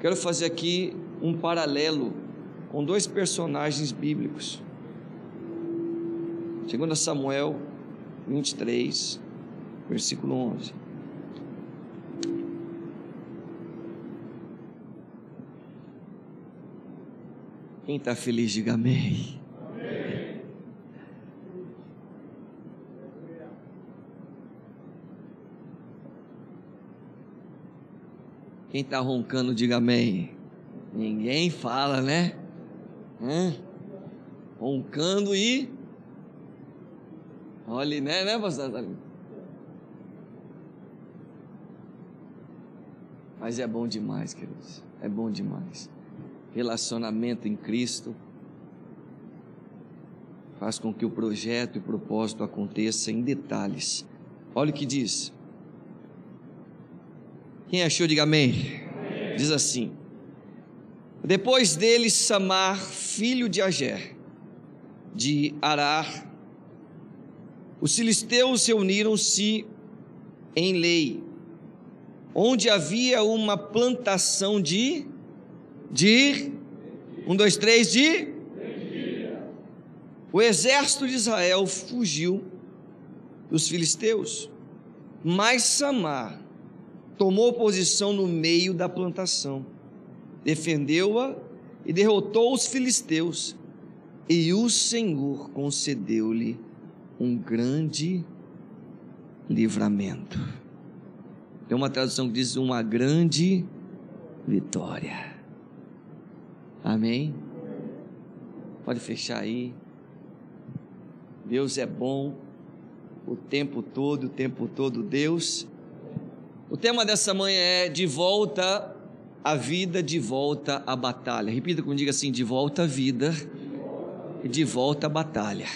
Quero fazer aqui um paralelo com dois personagens bíblicos. 2 Samuel 23, versículo 11. Quem está feliz, diga amém. Quem está roncando, diga amém. Ninguém fala, né? Hã? Roncando e. Olha, né, né, pastor? Mas é bom demais, queridos. É bom demais relacionamento em Cristo faz com que o projeto e o propósito aconteça em detalhes. Olha o que diz. Quem achou, diga amém. amém. Diz assim: Depois dele, Samar, filho de Ager, de Arar, os filisteus reuniram-se em lei, onde havia uma plantação de de um, dois, três, de o exército de Israel fugiu dos filisteus, mas Samar tomou posição no meio da plantação, defendeu-a e derrotou os filisteus, e o Senhor concedeu-lhe um grande livramento. Tem uma tradução que diz uma grande vitória. Amém? Pode fechar aí. Deus é bom o tempo todo, o tempo todo Deus. O tema dessa manhã é de volta à vida, de volta à batalha. Repita comigo assim: de volta à vida de volta à batalha.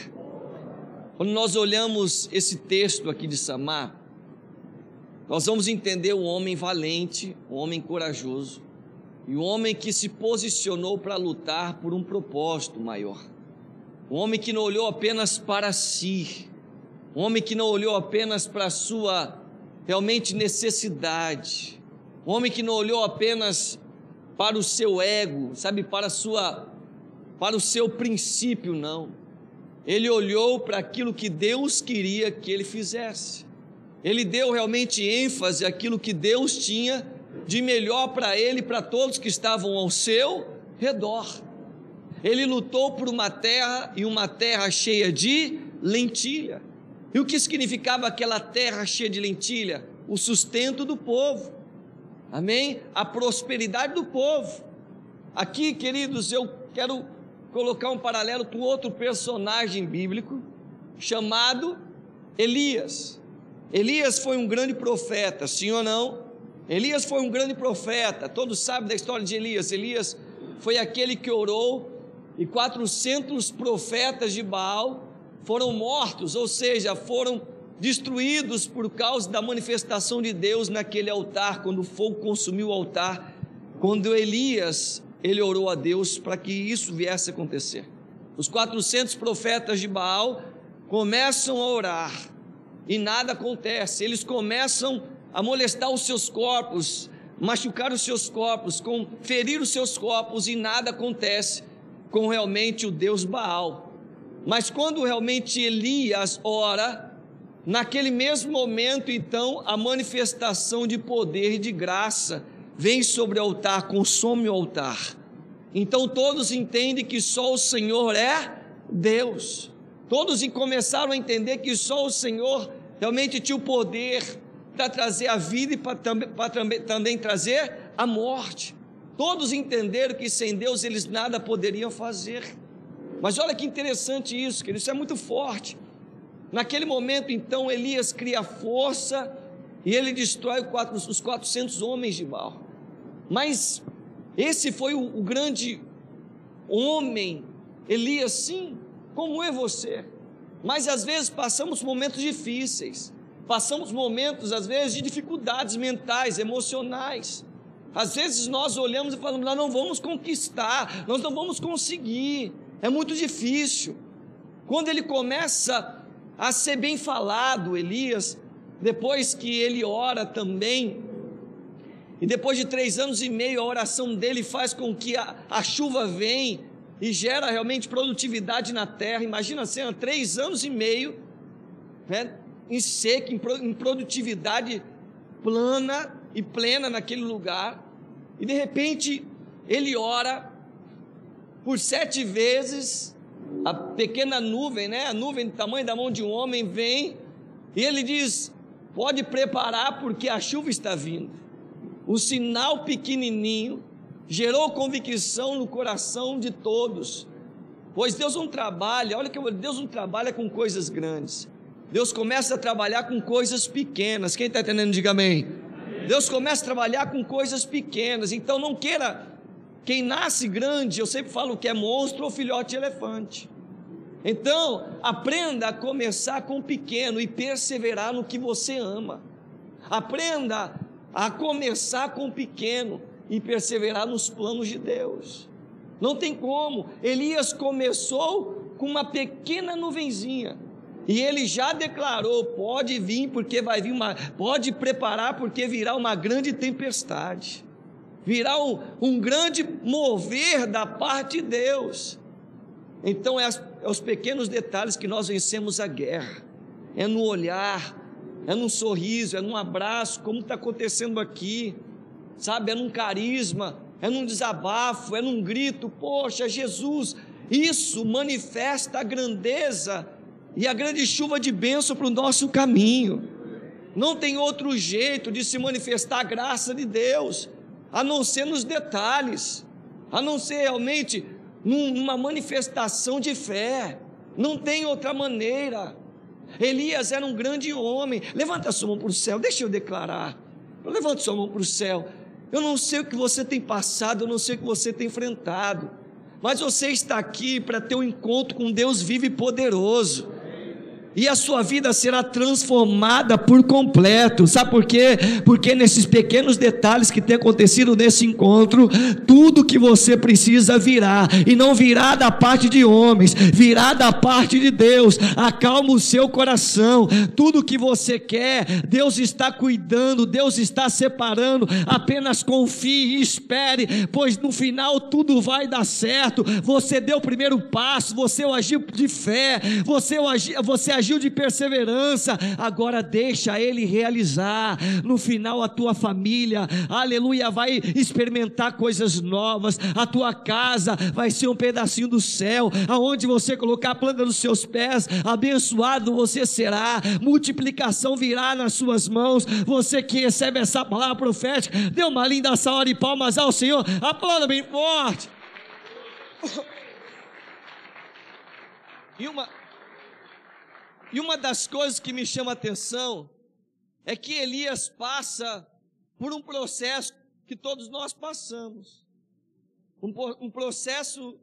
Quando nós olhamos esse texto aqui de Samar, nós vamos entender um homem valente, um homem corajoso, e o homem que se posicionou para lutar por um propósito maior. Um homem que não olhou apenas para si, um homem que não olhou apenas para a sua realmente necessidade, um homem que não olhou apenas para o seu ego, sabe, para sua para o seu princípio, não. Ele olhou para aquilo que Deus queria que ele fizesse. Ele deu realmente ênfase àquilo que Deus tinha de melhor para ele e para todos que estavam ao seu redor. Ele lutou por uma terra e uma terra cheia de lentilha. E o que significava aquela terra cheia de lentilha? O sustento do povo. Amém? A prosperidade do povo. Aqui, queridos, eu quero colocar um paralelo com outro personagem bíblico chamado Elias. Elias foi um grande profeta, sim ou não? Elias foi um grande profeta, todos sabem da história de Elias. Elias foi aquele que orou e 400 profetas de Baal foram mortos, ou seja, foram destruídos por causa da manifestação de Deus naquele altar, quando o fogo consumiu o altar. Quando Elias, ele orou a Deus para que isso viesse a acontecer. Os 400 profetas de Baal começam a orar e nada acontece. Eles começam a molestar os seus corpos, machucar os seus corpos, com ferir os seus corpos e nada acontece com realmente o Deus Baal. Mas quando realmente Elias ora, naquele mesmo momento, então, a manifestação de poder e de graça vem sobre o altar, consome o altar. Então todos entendem que só o Senhor é Deus. Todos começaram a entender que só o Senhor realmente tinha o poder para trazer a vida e para também, também, trazer a morte. Todos entenderam que sem Deus eles nada poderiam fazer. Mas olha que interessante isso, que isso é muito forte. Naquele momento, então, Elias cria força e ele destrói os 400 homens de Baal. Mas esse foi o, o grande homem, Elias, sim, como é você. Mas às vezes passamos momentos difíceis. Passamos momentos, às vezes, de dificuldades mentais, emocionais. Às vezes nós olhamos e falamos, nós não vamos conquistar, nós não vamos conseguir, é muito difícil. Quando ele começa a ser bem falado, Elias, depois que ele ora também, E depois de três anos e meio, a oração dele faz com que a, a chuva venha e gera realmente produtividade na terra. Imagina a cena, três anos e meio, né, em seca, em, em produtividade plana e plena naquele lugar. E de repente ele ora por sete vezes, a pequena nuvem, né, a nuvem do tamanho da mão de um homem vem, e ele diz: pode preparar porque a chuva está vindo um sinal pequenininho, gerou convicção no coração de todos. Pois Deus não trabalha, olha que Deus não trabalha com coisas grandes. Deus começa a trabalhar com coisas pequenas. Quem está entendendo, diga amém. Deus começa a trabalhar com coisas pequenas. Então não queira, quem nasce grande, eu sempre falo que é monstro ou filhote de elefante. Então, aprenda a começar com pequeno e perseverar no que você ama. Aprenda a começar com o pequeno e perseverar nos planos de Deus. Não tem como. Elias começou com uma pequena nuvenzinha. E ele já declarou: pode vir, porque vai vir uma. Pode preparar, porque virá uma grande tempestade. Virá um, um grande mover da parte de Deus. Então, é, as, é os pequenos detalhes que nós vencemos a guerra. É no olhar, é num sorriso, é num abraço, como está acontecendo aqui, sabe? É num carisma, é num desabafo, é num grito, poxa, Jesus, isso manifesta a grandeza e a grande chuva de bênção para o nosso caminho. Não tem outro jeito de se manifestar a graça de Deus, a não ser nos detalhes, a não ser realmente numa manifestação de fé. Não tem outra maneira. Elias era um grande homem. Levanta sua mão para o céu, deixa eu declarar. Levante sua mão para o céu. Eu não sei o que você tem passado, eu não sei o que você tem enfrentado, mas você está aqui para ter um encontro com Deus vivo e poderoso e a sua vida será transformada por completo. Sabe por quê? Porque nesses pequenos detalhes que tem acontecido nesse encontro, tudo que você precisa virá, e não virá da parte de homens, virá da parte de Deus. Acalma o seu coração. Tudo que você quer, Deus está cuidando, Deus está separando. Apenas confie e espere, pois no final tudo vai dar certo. Você deu o primeiro passo, você agiu de fé, você agiu, você agiu agiu de perseverança, agora deixa Ele realizar. No final, a tua família, aleluia, vai experimentar coisas novas. A tua casa vai ser um pedacinho do céu, aonde você colocar a planta dos seus pés, abençoado você será, multiplicação virá nas suas mãos. Você que recebe essa palavra profética, dê uma linda salva de palmas ao Senhor, aplauda bem forte. E uma, e uma das coisas que me chama a atenção é que Elias passa por um processo que todos nós passamos um, um processo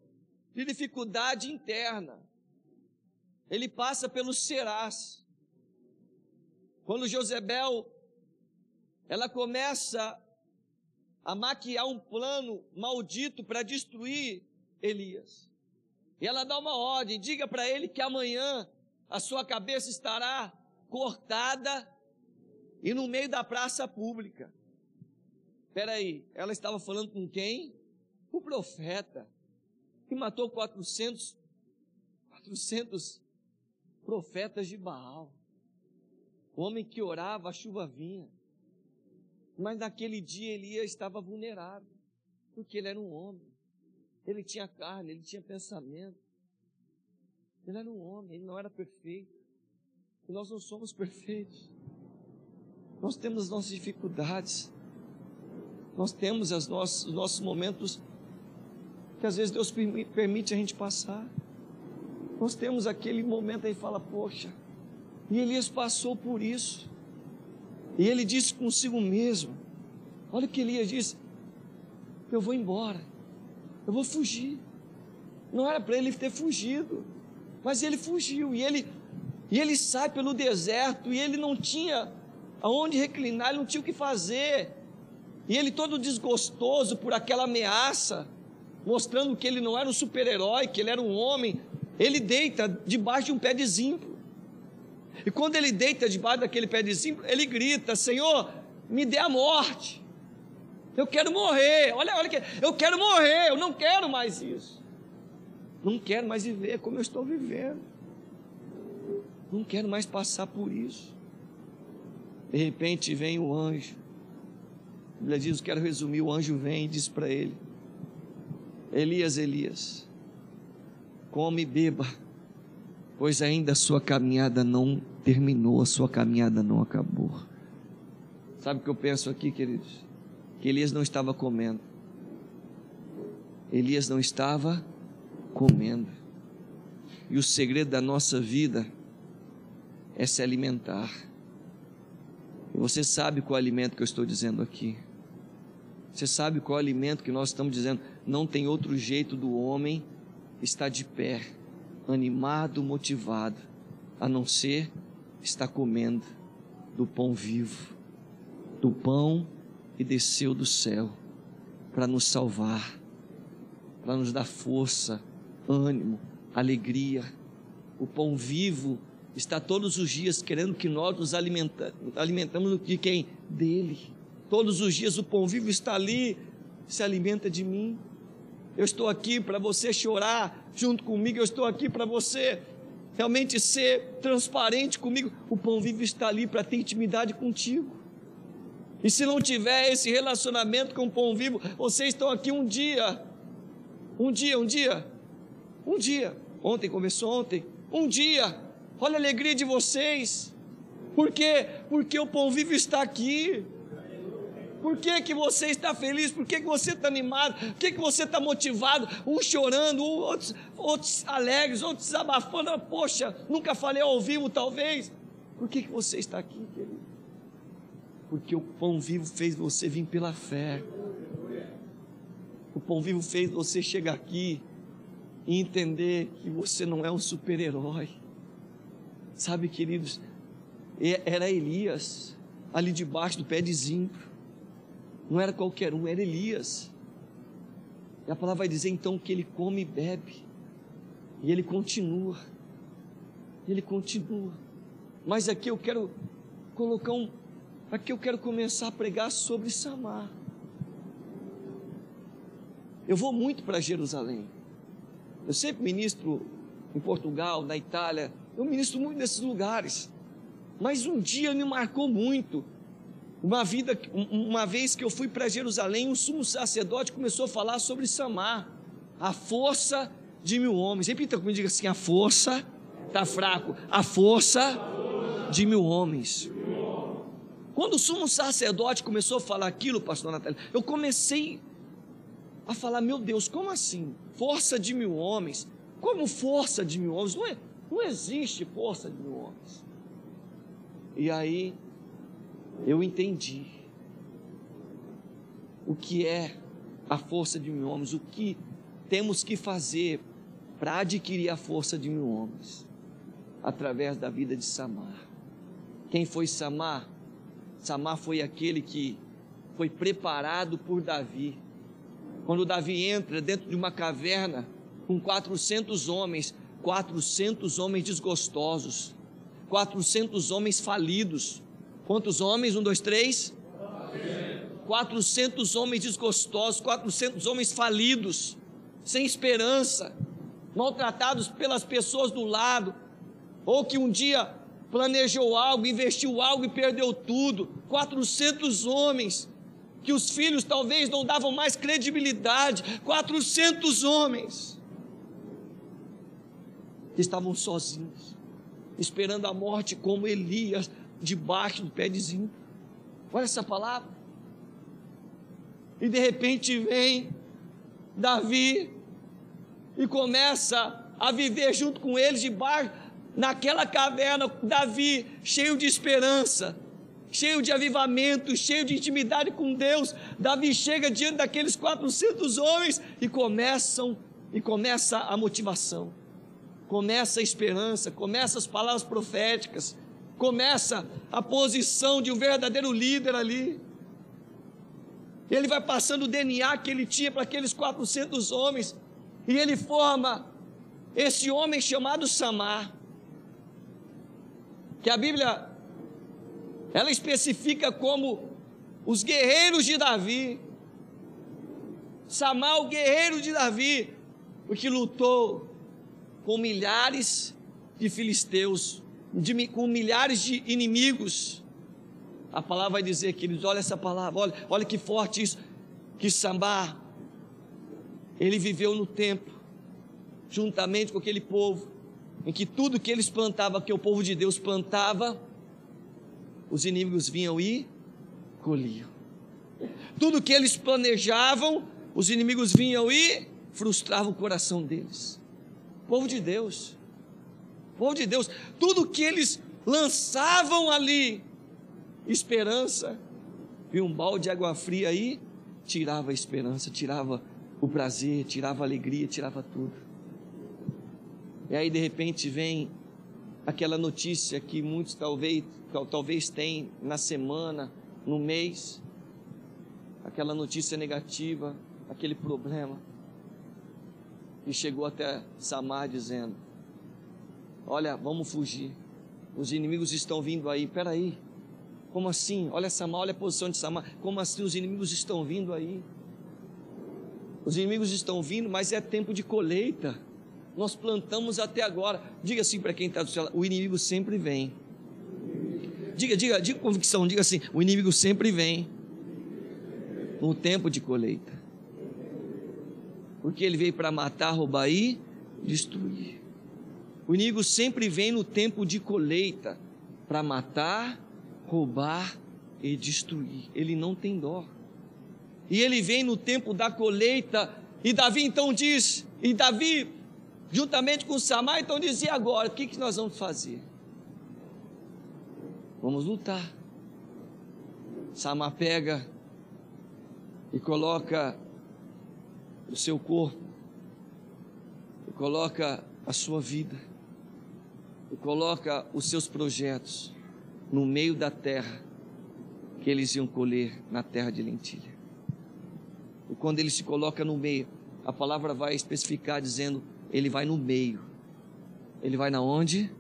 de dificuldade interna. Ele passa pelos serás. Quando Josebel ela começa a maquiar um plano maldito para destruir Elias. E ela dá uma ordem: diga para ele que amanhã a sua cabeça estará cortada e no meio da praça pública. Espera aí, ela estava falando com quem? O profeta, que matou 400, 400 profetas de Baal. O homem que orava, a chuva vinha. Mas naquele dia Elias estava vulnerável, porque ele era um homem. Ele tinha carne, ele tinha pensamento. Ele era um homem, ele não era perfeito. E nós não somos perfeitos. Nós temos as nossas dificuldades. Nós temos as nossos, os nossos momentos que às vezes Deus permite a gente passar. Nós temos aquele momento aí fala, poxa, e Elias passou por isso. E ele disse consigo mesmo: Olha o que Elias disse: Eu vou embora, eu vou fugir. Não era para ele ter fugido, mas ele fugiu e ele, e ele sai pelo deserto e ele não tinha aonde reclinar, ele não tinha o que fazer. E ele todo desgostoso por aquela ameaça, mostrando que ele não era um super-herói, que ele era um homem, ele deita debaixo de um pé de zimbro. E quando ele deita debaixo daquele pé de zimbro, ele grita: Senhor, me dê a morte. Eu quero morrer. Olha, olha que eu quero morrer. Eu não quero mais isso. Não quero mais viver como eu estou vivendo. Não quero mais passar por isso. De repente vem o anjo. A Bíblia diz, quero resumir, o anjo vem e diz para ele: Elias, Elias, come e beba, pois ainda a sua caminhada não terminou, a sua caminhada não acabou. Sabe o que eu penso aqui, queridos? Que Elias não estava comendo. Elias não estava comendo. E o segredo da nossa vida é se alimentar. E você sabe qual alimento que eu estou dizendo aqui. Você sabe qual alimento que nós estamos dizendo? Não tem outro jeito do homem estar de pé, animado, motivado, a não ser estar comendo do pão vivo, do pão que desceu do céu para nos salvar, para nos dar força, ânimo, alegria. O pão vivo está todos os dias querendo que nós nos alimenta, alimentamos de quem? Dele. Todos os dias o pão vivo está ali, se alimenta de mim. Eu estou aqui para você chorar junto comigo, eu estou aqui para você realmente ser transparente comigo. O pão vivo está ali para ter intimidade contigo. E se não tiver esse relacionamento com o pão vivo, vocês estão aqui um dia, um dia, um dia, um dia. Ontem começou ontem, um dia Olha a alegria de vocês. Por quê? Porque o pão vivo está aqui. Por que, que você está feliz? Por que, que você está animado? Por que, que você está motivado? Um chorando, outros, outros alegres, outros desabafando. Poxa, nunca falei ao vivo, talvez. Por que, que você está aqui, querido? Porque o pão vivo fez você vir pela fé. O pão vivo fez você chegar aqui e entender que você não é um super-herói Sabe, queridos, era Elias, ali debaixo do pé de zimbro. Não era qualquer um, era Elias. E a palavra vai dizer então que ele come e bebe. E ele continua. Ele continua. Mas aqui eu quero colocar um. Aqui eu quero começar a pregar sobre Samar. Eu vou muito para Jerusalém. Eu sempre ministro em Portugal, na Itália, eu ministro muito nesses lugares. Mas um dia me marcou muito. Uma, vida, uma vez que eu fui para Jerusalém, o sumo sacerdote começou a falar sobre Samar, a força de mil homens. Repita comigo, diga assim: a força, está fraco, a força de mil homens. Quando o sumo sacerdote começou a falar aquilo, pastor Natália, eu comecei a falar: meu Deus, como assim? Força de mil homens? Como força de mil homens? Não é, não existe força de mil homens. E aí eu entendi o que é a força de mil homens, o que temos que fazer para adquirir a força de mil homens através da vida de Samar. Quem foi Samar? Samar foi aquele que foi preparado por Davi. Quando Davi entra dentro de uma caverna com 400 homens, 400 homens desgostosos, 400 homens falidos. Quantos homens? Um, dois, três? 400 homens desgostosos, 400 homens falidos, sem esperança, maltratados pelas pessoas do lado, ou que um dia planejou algo, investiu algo e perdeu tudo. 400 homens que os filhos talvez não davam mais credibilidade. 400 homens que estavam sozinhos, esperando a morte como Elias, debaixo do pé de zinco. Olha essa palavra. E de repente vem Davi e começa a viver junto com eles debaixo naquela caverna, Davi cheio de esperança, cheio de avivamento, cheio de intimidade com Deus. Davi chega diante daqueles 400 homens e começam e começa a motivação começa a esperança, começa as palavras proféticas, começa a posição de um verdadeiro líder ali. Ele vai passando o DNA que ele tinha para aqueles 400 homens, e ele forma esse homem chamado Samar, que a Bíblia ela especifica como os guerreiros de Davi, Samar, o guerreiro de Davi, o que lutou com milhares de filisteus, de, com milhares de inimigos. A palavra vai dizer, queridos, olha essa palavra, olha, olha que forte isso, que Samar, ele viveu no tempo, juntamente com aquele povo, em que tudo que eles plantavam, que o povo de Deus plantava, os inimigos vinham e colhiam. Tudo que eles planejavam, os inimigos vinham e frustravam o coração deles. Povo de Deus, povo de Deus, tudo que eles lançavam ali, esperança, e um balde de água fria aí, tirava a esperança, tirava o prazer, tirava a alegria, tirava tudo. E aí de repente vem aquela notícia que muitos talvez, talvez têm na semana, no mês, aquela notícia negativa, aquele problema. E chegou até Samar dizendo: Olha, vamos fugir. Os inimigos estão vindo aí. Peraí, como assim? Olha Samar, olha a posição de Samar. Como assim os inimigos estão vindo aí? Os inimigos estão vindo, mas é tempo de colheita. Nós plantamos até agora. Diga assim para quem está do lado: o inimigo sempre vem. Diga, diga, diga convicção, diga assim: o inimigo sempre vem no tempo de colheita. Porque ele veio para matar, roubar e destruir. O inimigo sempre vem no tempo de colheita para matar, roubar e destruir. Ele não tem dó. E ele vem no tempo da colheita. E Davi então diz: e Davi, juntamente com Samar, então dizia agora: o que, que nós vamos fazer? Vamos lutar. Samar pega e coloca o seu corpo, e coloca a sua vida, e coloca os seus projetos no meio da terra que eles iam colher na terra de lentilha. E quando ele se coloca no meio, a palavra vai especificar dizendo, ele vai no meio. Ele vai na onde?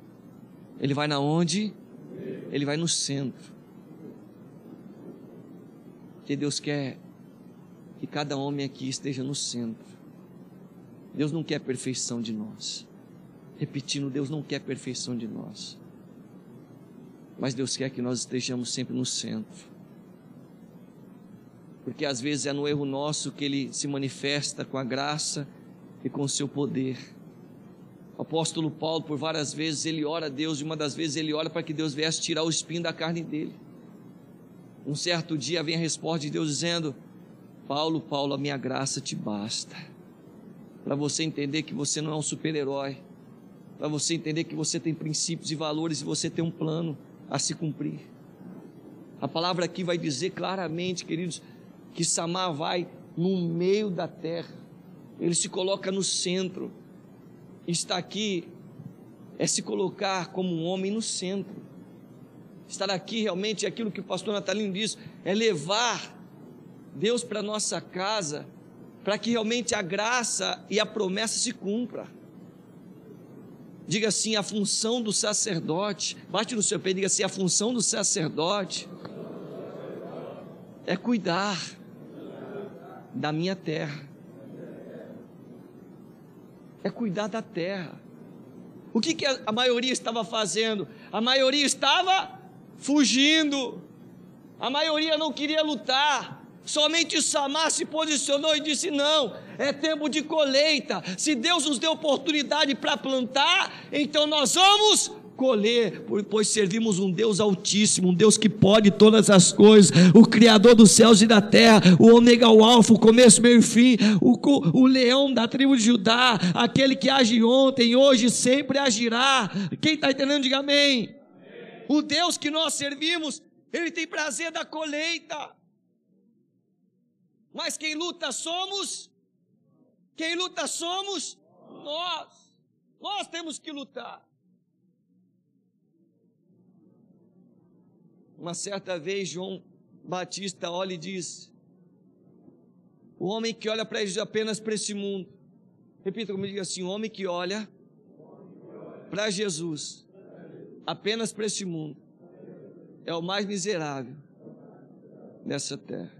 Ele vai na onde? Ele vai no centro. Que Deus quer que cada homem aqui esteja no centro. Deus não quer perfeição de nós. Repetindo, Deus não quer perfeição de nós. Mas Deus quer que nós estejamos sempre no centro. Porque às vezes é no erro nosso que Ele se manifesta com a graça e com o seu poder. O apóstolo Paulo, por várias vezes, ele ora a Deus, e uma das vezes ele ora para que Deus viesse tirar o espinho da carne dele. Um certo dia vem a resposta de Deus dizendo: Paulo, Paulo, a minha graça te basta. Para você entender que você não é um super-herói, para você entender que você tem princípios e valores e você tem um plano a se cumprir. A palavra aqui vai dizer claramente, queridos, que Samar vai no meio da terra, ele se coloca no centro Estar aqui é se colocar como um homem no centro. Estar aqui realmente é aquilo que o pastor Natalino diz, é levar Deus para nossa casa, para que realmente a graça e a promessa se cumpra. Diga assim, a função do sacerdote, bate no seu pé e diga assim, a função do sacerdote é cuidar da minha terra é cuidar da terra. O que, que a maioria estava fazendo? A maioria estava fugindo, a maioria não queria lutar. Somente Samar se posicionou e disse: Não, é tempo de colheita. Se Deus nos deu oportunidade para plantar, então nós vamos colher, pois servimos um Deus altíssimo, um Deus que pode todas as coisas, o Criador dos céus e da terra, o Ômega, o Alfa, o começo, meio e fim, o, o leão da tribo de Judá, aquele que age ontem, hoje, sempre agirá. Quem está entendendo, diga amém. amém. O Deus que nós servimos, Ele tem prazer da colheita. Mas quem luta somos, quem luta somos nós. Nós temos que lutar. Uma certa vez, João Batista olha e diz: O homem que olha para apenas para esse mundo, repita comigo assim: o homem que olha para Jesus apenas para esse mundo é o mais miserável nessa terra.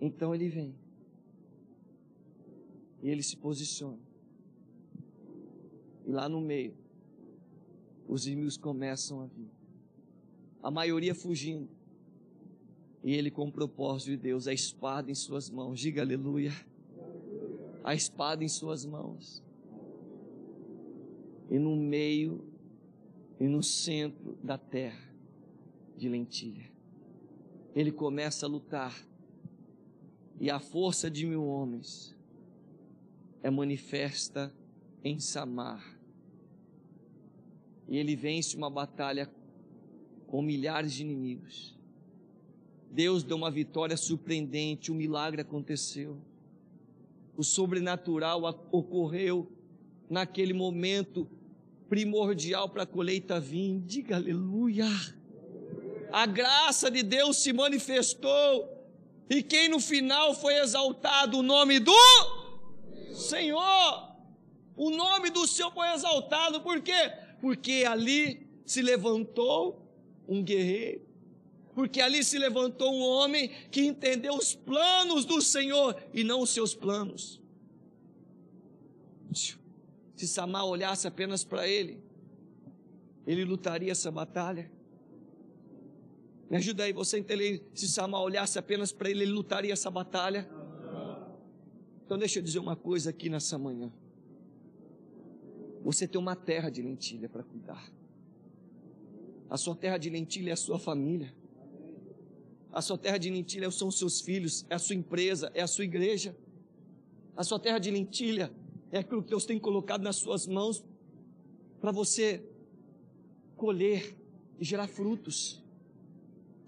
Então ele vem. E ele se posiciona. E lá no meio, os inimigos começam a vir. A maioria fugindo. E ele, com o propósito de Deus, a espada em suas mãos. Diga aleluia. A espada em suas mãos. E no meio e no centro da terra de lentilha. Ele começa a lutar. E a força de mil homens é manifesta em Samar. E ele vence uma batalha com milhares de inimigos. Deus deu uma vitória surpreendente, um milagre aconteceu. O sobrenatural ocorreu naquele momento primordial para a colheita vir. Diga aleluia. A graça de Deus se manifestou. E quem no final foi exaltado? O nome do Senhor. O nome do Senhor foi exaltado. Por quê? Porque ali se levantou um guerreiro. Porque ali se levantou um homem que entendeu os planos do Senhor e não os seus planos. Se Samar olhasse apenas para ele, ele lutaria essa batalha. Me ajuda aí, você entender. Se Samar olhasse apenas para ele, ele lutaria essa batalha. Então deixa eu dizer uma coisa aqui nessa manhã. Você tem uma terra de lentilha para cuidar. A sua terra de lentilha é a sua família. A sua terra de lentilha são os seus filhos, é a sua empresa, é a sua igreja. A sua terra de lentilha é aquilo que Deus tem colocado nas suas mãos para você colher e gerar frutos.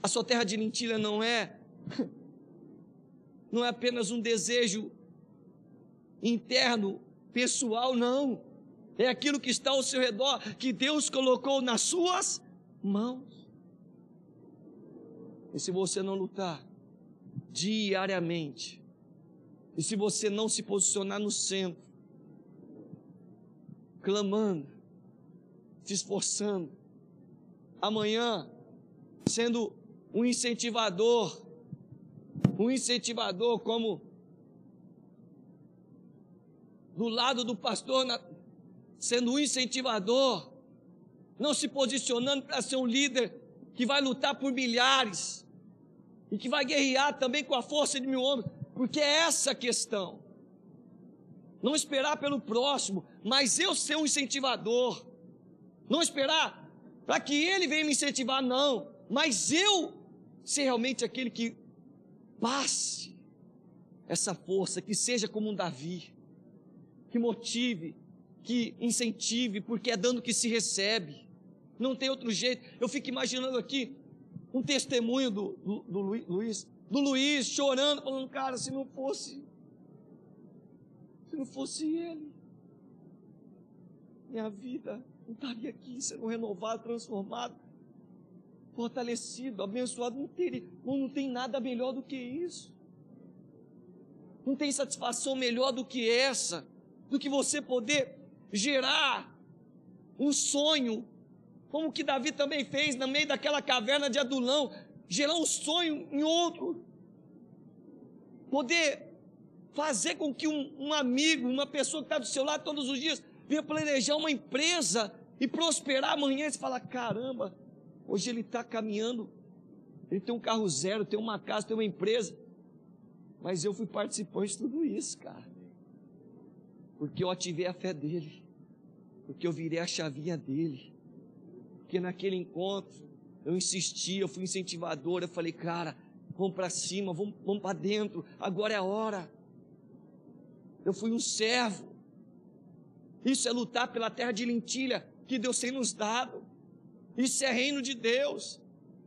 A sua terra de lentilha não é não é apenas um desejo interno, pessoal, não. É aquilo que está ao seu redor, que Deus colocou nas suas mãos. E se você não lutar diariamente, e se você não se posicionar no centro, clamando, se esforçando, amanhã sendo um incentivador, um incentivador como do lado do pastor, sendo um incentivador, não se posicionando para ser um líder que vai lutar por milhares e que vai guerrear também com a força de mil homens, porque é essa a questão. Não esperar pelo próximo, mas eu ser um incentivador. Não esperar para que ele venha me incentivar, não. Mas eu ser realmente aquele que passe essa força, que seja como um Davi, que motive, que incentive, porque é dando que se recebe. Não tem outro jeito. Eu fico imaginando aqui um testemunho do, do, do Luiz, do Luiz chorando, falando, cara, se não fosse se não fosse Ele, minha vida não estaria aqui sendo renovada, transformada, fortalecido, abençoado. Não, teria, não tem nada melhor do que isso. Não tem satisfação melhor do que essa, do que você poder gerar um sonho, como que Davi também fez no meio daquela caverna de Adulão, gerar um sonho em outro, poder fazer com que um, um amigo, uma pessoa que está do seu lado todos os dias, venha planejar uma empresa e prosperar amanhã e você fala: caramba, hoje ele está caminhando, ele tem um carro zero, tem uma casa, tem uma empresa, mas eu fui participante de tudo isso, cara, porque eu ativei a fé dele, porque eu virei a chavinha dele, porque naquele encontro eu insisti, eu fui incentivador, eu falei, cara, vamos para cima, vamos, vamos para dentro, agora é a hora. Eu fui um servo. Isso é lutar pela terra de lentilha que Deus tem nos dado. Isso é reino de Deus.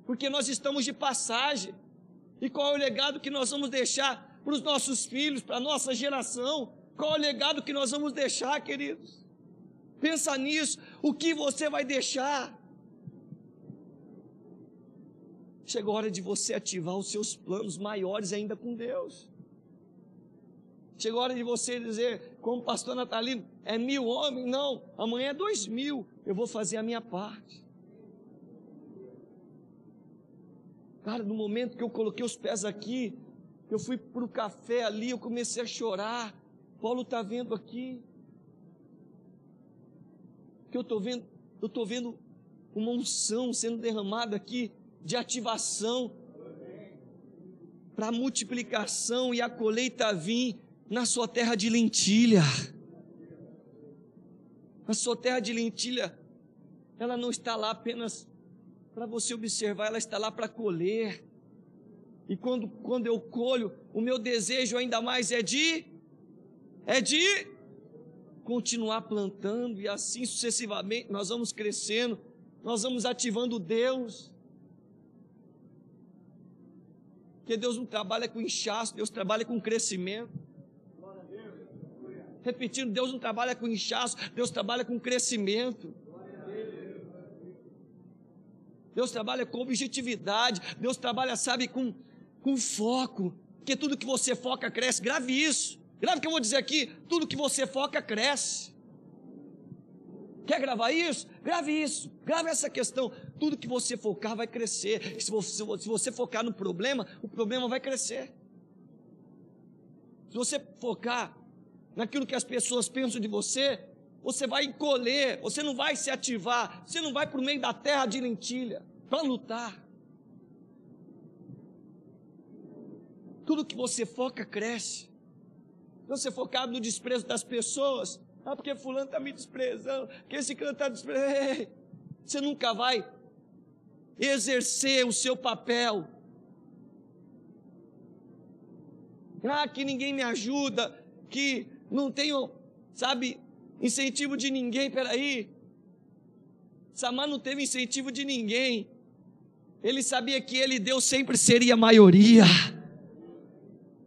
Porque nós estamos de passagem. E qual é o legado que nós vamos deixar para os nossos filhos, para a nossa geração? Qual o legado que nós vamos deixar, queridos? Pensa nisso. O que você vai deixar? Chegou a hora de você ativar os seus planos maiores ainda com Deus. Chegou a hora de você dizer, como pastor Natalino, é mil homens? Não, amanhã é dois mil. Eu vou fazer a minha parte. Cara, no momento que eu coloquei os pés aqui, Eu fui para o café ali, eu comecei a chorar. Paulo está vendo aqui. Que eu estou vendo, eu estou vendo uma unção sendo derramada aqui de ativação para multiplicação e a colheita vir na sua terra de lentilha. A sua terra de lentilha, ela não está lá apenas para você observar, ela está lá para colher. E quando, quando eu colho, o meu desejo ainda mais é de é de continuar plantando e assim sucessivamente nós vamos crescendo, nós vamos ativando Deus. Porque Deus não trabalha com inchaço, Deus trabalha com crescimento. Repetindo, Deus não trabalha com inchaço, Deus trabalha com crescimento. Deus trabalha com objetividade, Deus trabalha, sabe, com, com foco. Porque tudo que você foca cresce. Grave isso. Grave o que eu vou dizer aqui: tudo que você foca cresce. Quer gravar isso? Grave isso. Grave essa questão. Tudo que você focar vai crescer. Se você, se você focar no problema, o problema vai crescer. Se você focar naquilo que as pessoas pensam de você, você vai encolher, você não vai se ativar, você não vai para o meio da terra de lentilha para lutar. Tudo que você foca cresce. Você focar no desprezo das pessoas, ah, porque fulano está me desprezando, que esse canto está desprezando. Você nunca vai exercer o seu papel. Ah, que ninguém me ajuda, que não tenho, sabe, incentivo de ninguém, peraí. Samar não teve incentivo de ninguém. Ele sabia que ele, Deus, sempre seria a maioria.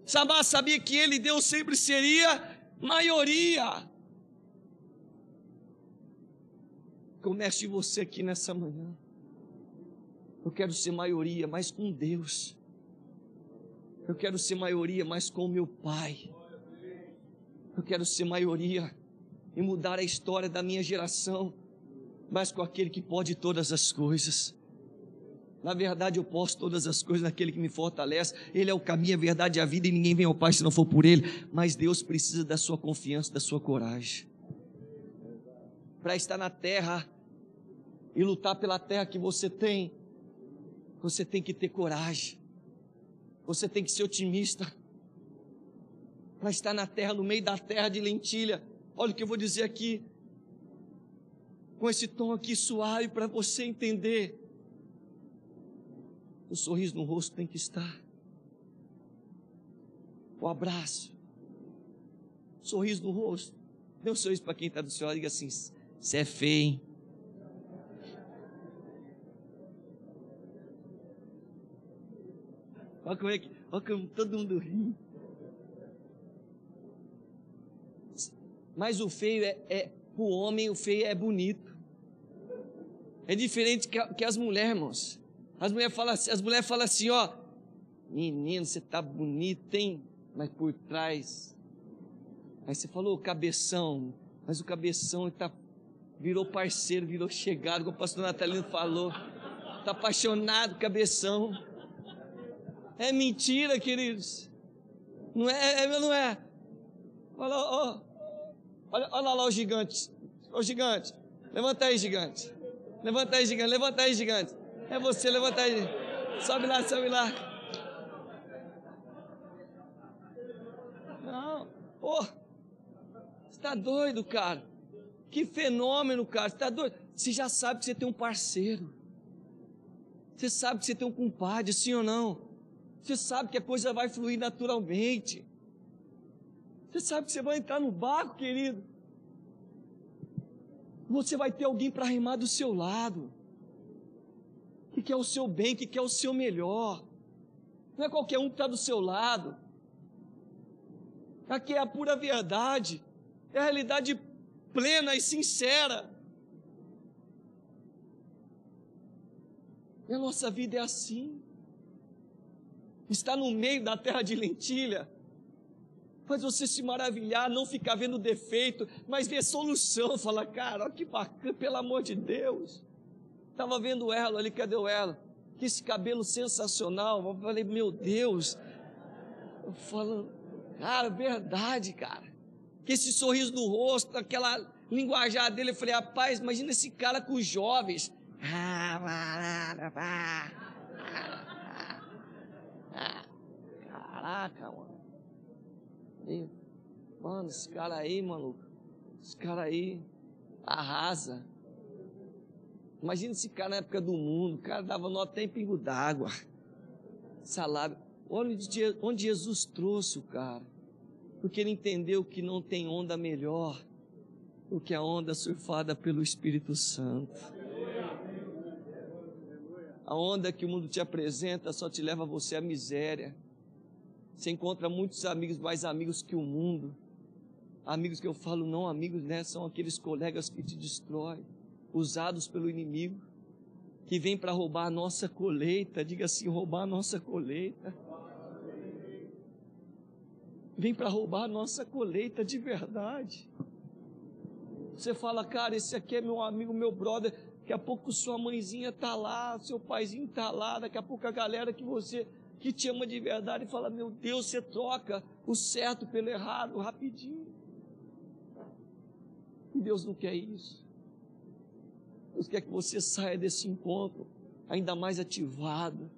Samar sabia que ele, Deus, sempre seria maioria. Comece você aqui nessa manhã. Eu quero ser maioria, mas com Deus. Eu quero ser maioria, mas com meu Pai. Eu quero ser maioria e mudar a história da minha geração, mas com aquele que pode todas as coisas. Na verdade, eu posso todas as coisas naquele que me fortalece. Ele é o caminho, a verdade e a vida, e ninguém vem ao Pai se não for por Ele. Mas Deus precisa da sua confiança, da sua coragem. Para estar na terra e lutar pela terra que você tem, você tem que ter coragem. Você tem que ser otimista para estar na terra, no meio da terra de lentilha. Olha o que eu vou dizer aqui, com esse tom aqui suave para você entender. O sorriso no rosto tem que estar. O abraço. Sorriso no rosto. Dê um sorriso para quem está do seu lado e diga assim: você é feio, hein? Olha como é que, olha como todo mundo ri. Mas o feio é, é o homem, o feio é bonito. É diferente que, que as mulheres, irmãos. As mulheres falam assim, as mulheres falam assim, ó, menino, você tá bonito, hein? Mas por trás. Aí você falou cabeção, mas o cabeção tá, virou parceiro, virou chegado, como o pastor Natalino falou. Tá apaixonado, cabeção. É mentira, queridos. Não é, é não é. Olha, ó, olha, olha lá o gigante. O gigante. Levanta aí, gigante. Levanta aí, gigante. Levanta aí, gigante. É você, levanta aí. Sobe lá, sobe lá. Não. Pô. Você tá doido, cara. Que fenômeno, cara. Você tá doido. Você já sabe que você tem um parceiro. Você sabe que você tem um compadre, sim ou não? Você sabe que a coisa vai fluir naturalmente. Você sabe que você vai entrar no barco, querido. Você vai ter alguém para rimar do seu lado. Que quer o seu bem, que quer o seu melhor. Não é qualquer um que está do seu lado. Aqui é a pura verdade. É a realidade plena e sincera. E a nossa vida é assim está no meio da terra de lentilha, faz você se maravilhar, não ficar vendo defeito, mas ver solução. Fala, cara, olha que bacana, pelo amor de Deus. Estava vendo ela ali, cadê ela? Que esse cabelo sensacional. Eu falei, meu Deus, Eu falando, cara, verdade, cara. Que esse sorriso no rosto, aquela linguajar dele, eu falei, rapaz, imagina esse cara com os jovens. Caraca, mano. Mano, esse cara aí, maluco. Esse cara aí arrasa. Imagina esse cara na época do mundo, o cara dava nó até em pingo d'água. Salário. Onde, onde Jesus trouxe o cara. Porque ele entendeu que não tem onda melhor do que a onda surfada pelo Espírito Santo. A onda que o mundo te apresenta só te leva você à miséria. Você encontra muitos amigos, mais amigos que o mundo. Amigos que eu falo, não amigos, né? São aqueles colegas que te destroem, usados pelo inimigo, que vem para roubar a nossa colheita. Diga assim: roubar a nossa colheita. Vem para roubar a nossa colheita de verdade. Você fala, cara, esse aqui é meu amigo, meu brother. Daqui a pouco sua mãezinha tá lá, seu paizinho tá lá. Daqui a pouco a galera que você que te ama de verdade fala, meu Deus, você troca o certo pelo errado rapidinho. Deus não quer isso. Deus quer que você saia desse encontro ainda mais ativado,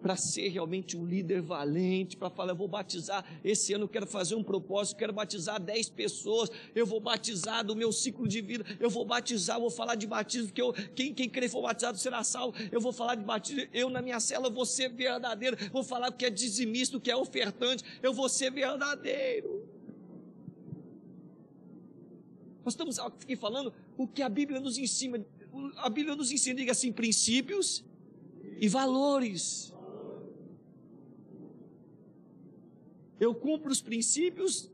para ser realmente um líder valente, para falar, eu vou batizar, esse ano eu quero fazer um propósito, quero batizar 10 pessoas, eu vou batizar do meu ciclo de vida, eu vou batizar, vou falar de batismo, porque eu, quem, quem crer for batizado será salvo, eu vou falar de batismo, eu na minha cela vou ser verdadeiro, vou falar o que é dizimista, o que é ofertante, eu vou ser verdadeiro. Nós estamos aqui falando o que a Bíblia nos ensina. A Bíblia nos ensina, diga assim, princípios e valores. Eu cumpro os princípios,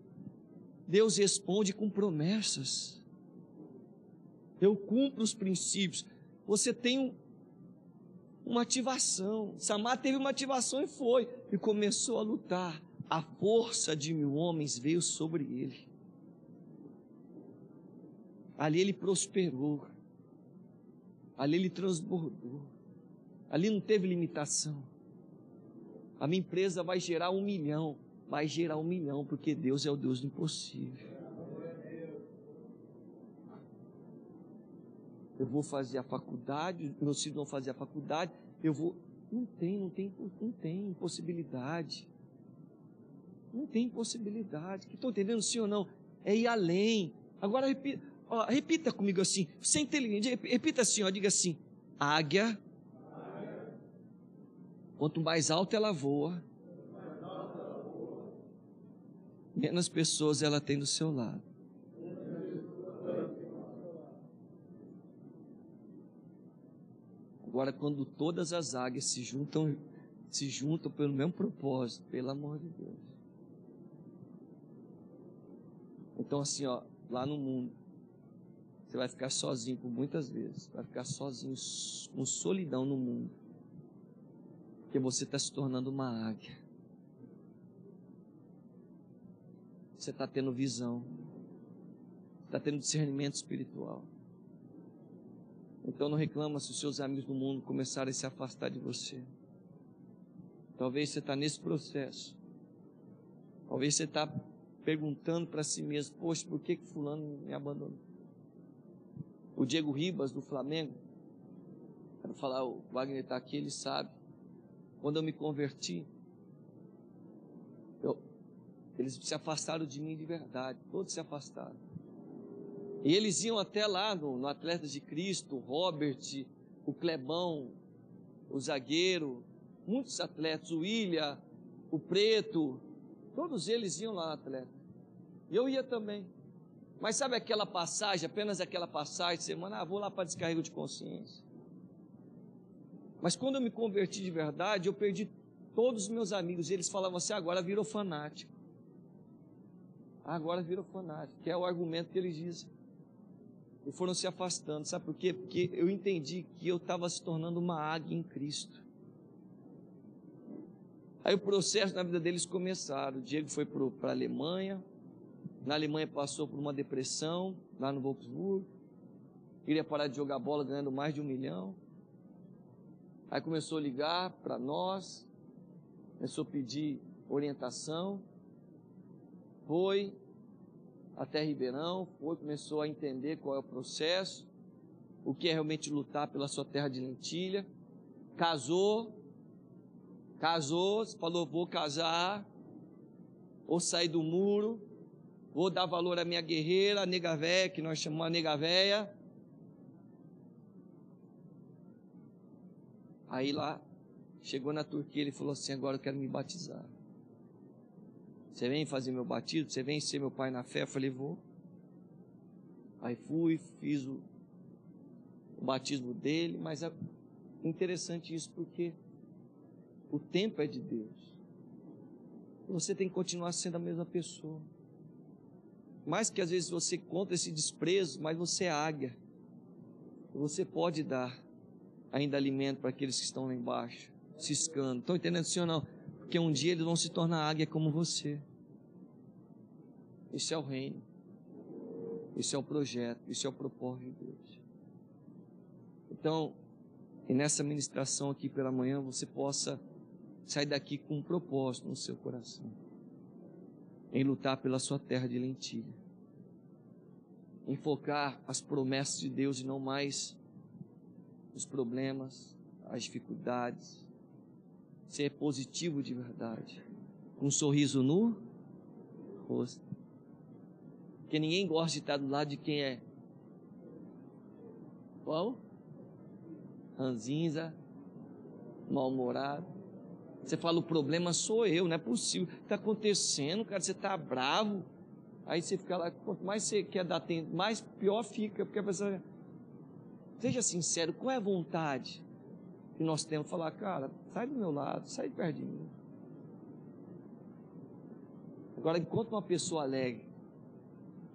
Deus responde com promessas. Eu cumpro os princípios. Você tem um, uma ativação. Samar teve uma ativação e foi, e começou a lutar. A força de mil homens veio sobre ele. Ali ele prosperou. Ali ele transbordou. Ali não teve limitação. A minha empresa vai gerar um milhão. Vai gerar um milhão, porque Deus é o Deus do impossível. Eu vou fazer a faculdade, meus filhos vão fazer a faculdade, eu vou. Não tem, não tem, não tem impossibilidade. Não tem impossibilidade. Estou entendendo sim ou não? É ir além. Agora repita, Ó, repita comigo assim, você é inteligente, repita assim, ó, diga assim: águia, quanto mais alto ela voa, menos pessoas ela tem do seu lado. Agora, quando todas as águias se juntam, se juntam pelo mesmo propósito, pelo amor de Deus. Então, assim, ó, lá no mundo, você vai ficar sozinho por muitas vezes. Vai ficar sozinho, com solidão no mundo. Porque você está se tornando uma águia. Você está tendo visão. Está tendo discernimento espiritual. Então não reclama se os seus amigos do mundo começarem a se afastar de você. Talvez você está nesse processo. Talvez você está perguntando para si mesmo, poxa, por que, que fulano me abandonou? O Diego Ribas do Flamengo. Quero falar, o Wagner está aqui, ele sabe. Quando eu me converti, eu, eles se afastaram de mim de verdade, todos se afastaram. E eles iam até lá no, no Atletas de Cristo, o Robert, o Clebão, o zagueiro, muitos atletas, o William, o Preto, todos eles iam lá no Atleta. E eu ia também. Mas sabe aquela passagem, apenas aquela passagem, semana, ah, vou lá para descarrego de consciência. Mas quando eu me converti de verdade, eu perdi todos os meus amigos. Eles falavam assim: agora virou fanático. Agora virou fanático, que é o argumento que eles dizem. E foram se afastando. Sabe por quê? Porque eu entendi que eu estava se tornando uma águia em Cristo. Aí o processo na vida deles começaram. O Diego foi para a Alemanha, na Alemanha passou por uma depressão, lá no Wolfsburg. Queria parar de jogar bola ganhando mais de um milhão. Aí começou a ligar para nós, começou a pedir orientação, foi até Ribeirão, foi, começou a entender qual é o processo, o que é realmente lutar pela sua terra de lentilha, casou, casou, falou, vou casar, ou sair do muro, vou dar valor à minha guerreira, a nega véia, que nós chamamos a nega véia. Aí lá, chegou na Turquia, ele falou assim, agora eu quero me batizar. Você vem fazer meu batismo? Você vem ser meu pai na fé? Eu falei, vou. Aí fui, fiz o, o batismo dele, mas é interessante isso porque o tempo é de Deus. Você tem que continuar sendo a mesma pessoa. Mais que às vezes você conta esse desprezo, mas você é águia. Você pode dar ainda alimento para aqueles que estão lá embaixo, ciscando. Estão entendendo, sim ou não? Porque um dia eles vão se tornar águia como você. Esse é o reino. Esse é o projeto. Esse é o propósito de Deus. Então, e nessa ministração aqui pela manhã, você possa sair daqui com um propósito no seu coração. Em lutar pela sua terra de lentilha. Em focar as promessas de Deus e não mais os problemas, as dificuldades, ser positivo de verdade, com um sorriso no rosto. Porque ninguém gosta de estar do lado de quem é. Qual? Ranzinza, mal-humorado. Você fala, o problema sou eu, não é possível. Está acontecendo, cara, você está bravo. Aí você fica lá, quanto mais você quer dar tempo, mais pior fica, porque a pessoa. Seja sincero, qual é a vontade? que nós temos, falar, cara, sai do meu lado, sai de perto de mim. Agora, enquanto uma pessoa alegre,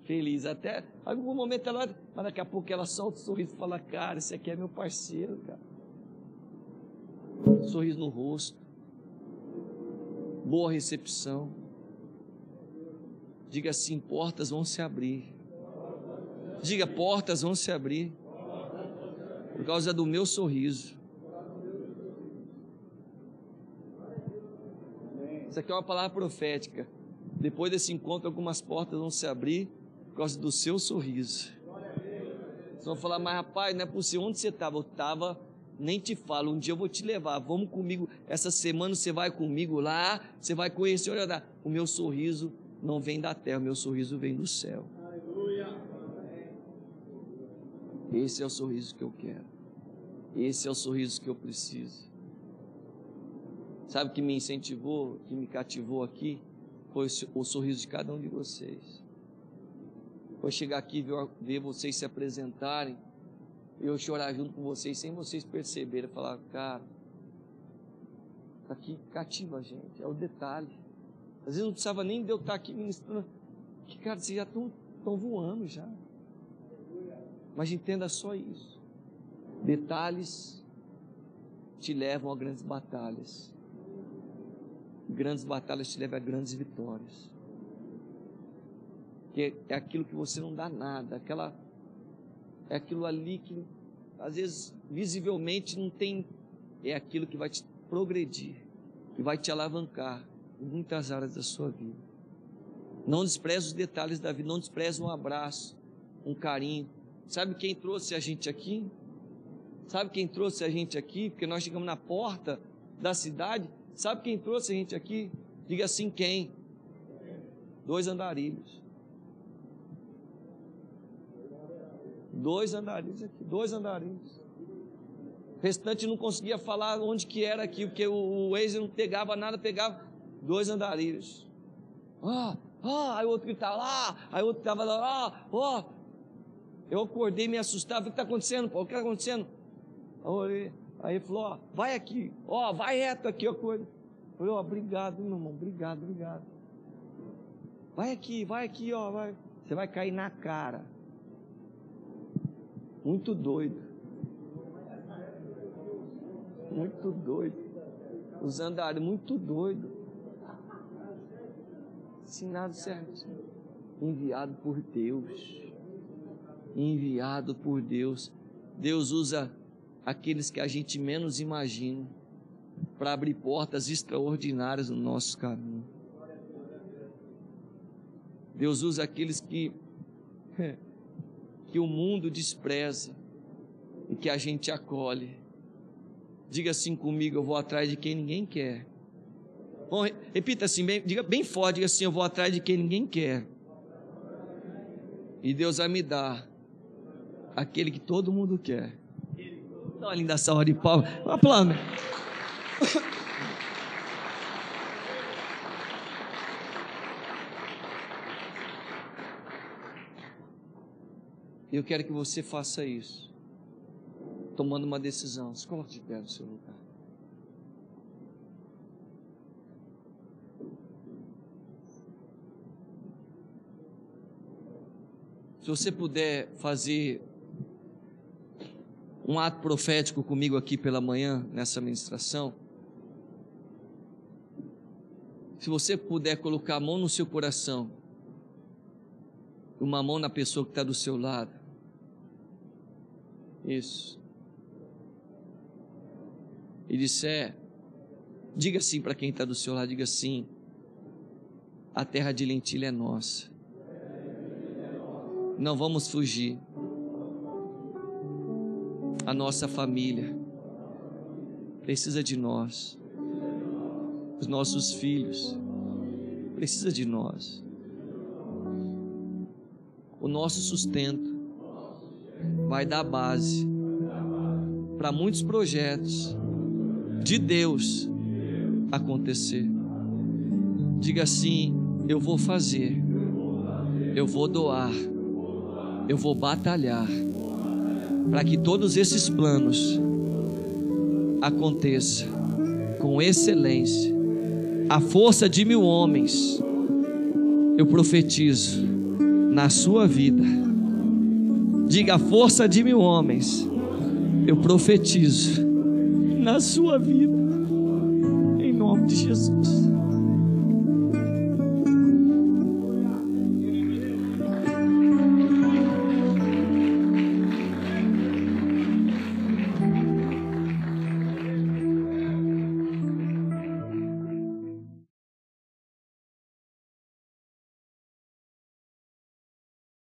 feliz, até algum momento ela, mas daqui a pouco ela solta o sorriso e fala, cara, esse aqui é meu parceiro, cara. sorriso no rosto, boa recepção. Diga assim: portas vão se abrir. Diga: portas vão se abrir por causa do meu sorriso. Isso aqui é uma palavra profética. Depois desse encontro, algumas portas vão se abrir por causa do seu sorriso. Vocês vão falar, mas rapaz, não é possível. Onde você estava? Eu estava, nem te falo. Um dia eu vou te levar. Vamos comigo. Essa semana você vai comigo lá. Você vai conhecer. Olha, o meu sorriso não vem da terra. O meu sorriso vem do céu. Esse é o sorriso que eu quero. Esse é o sorriso que eu preciso. Sabe o que me incentivou, que me cativou aqui? Foi o sorriso de cada um de vocês. Foi chegar aqui e ver, ver vocês se apresentarem, eu chorar junto com vocês, sem vocês perceberem, falar, cara, tá aqui cativa a gente, é o detalhe. Às vezes não precisava nem de eu estar aqui ministrando, que cara, vocês já estão voando já. Mas entenda só isso. Detalhes te levam a grandes batalhas grandes batalhas te levam a grandes vitórias. Que é aquilo que você não dá nada, aquela é aquilo ali que às vezes visivelmente não tem, é aquilo que vai te progredir, que vai te alavancar em muitas áreas da sua vida. Não despreze os detalhes da vida, não despreze um abraço, um carinho. Sabe quem trouxe a gente aqui? Sabe quem trouxe a gente aqui? Porque nós chegamos na porta da cidade Sabe quem trouxe a gente aqui? Diga assim: quem? Dois andarilhos. Dois andarilhos aqui, dois andarilhos. O restante não conseguia falar onde que era aqui, porque o, o Waze não pegava nada, pegava dois andarilhos. Ah, ah, aí o outro gritava lá, aí o outro estava lá, ah, ó. Eu acordei, me assustava, o que está acontecendo, Paulo? O que está acontecendo? Olhei, Aí ele falou, ó, vai aqui, ó, vai reto aqui, ó, coisa. Falei, ó, obrigado, meu irmão, obrigado, obrigado. Vai aqui, vai aqui, ó, vai. Você vai cair na cara. Muito doido. Muito doido. Os andares, muito doido. Ensinado certo. Enviado por Deus. Enviado por Deus. Deus usa aqueles que a gente menos imagina. para abrir portas extraordinárias no nosso caminho. Deus usa aqueles que que o mundo despreza e que a gente acolhe. Diga assim comigo, eu vou atrás de quem ninguém quer. Bom, repita assim, bem, diga bem forte, diga assim, eu vou atrás de quem ninguém quer. E Deus vai me dar aquele que todo mundo quer. Dá uma linda salva de palmas. Aplauda. Eu quero que você faça isso, tomando uma decisão. Se coloque de pé no seu lugar. Se você puder fazer um ato profético comigo aqui pela manhã, nessa ministração. Se você puder colocar a mão no seu coração, uma mão na pessoa que está do seu lado. Isso. E disser, diga assim para quem está do seu lado, diga assim: a terra de lentilha é nossa. Não vamos fugir a nossa família precisa de nós. Os nossos filhos precisa de nós. O nosso sustento vai dar base para muitos projetos de Deus acontecer. Diga assim: eu vou fazer, eu vou doar, eu vou batalhar para que todos esses planos aconteçam com excelência. A força de mil homens, eu profetizo na sua vida. Diga a força de mil homens, eu profetizo na sua vida, em nome de Jesus.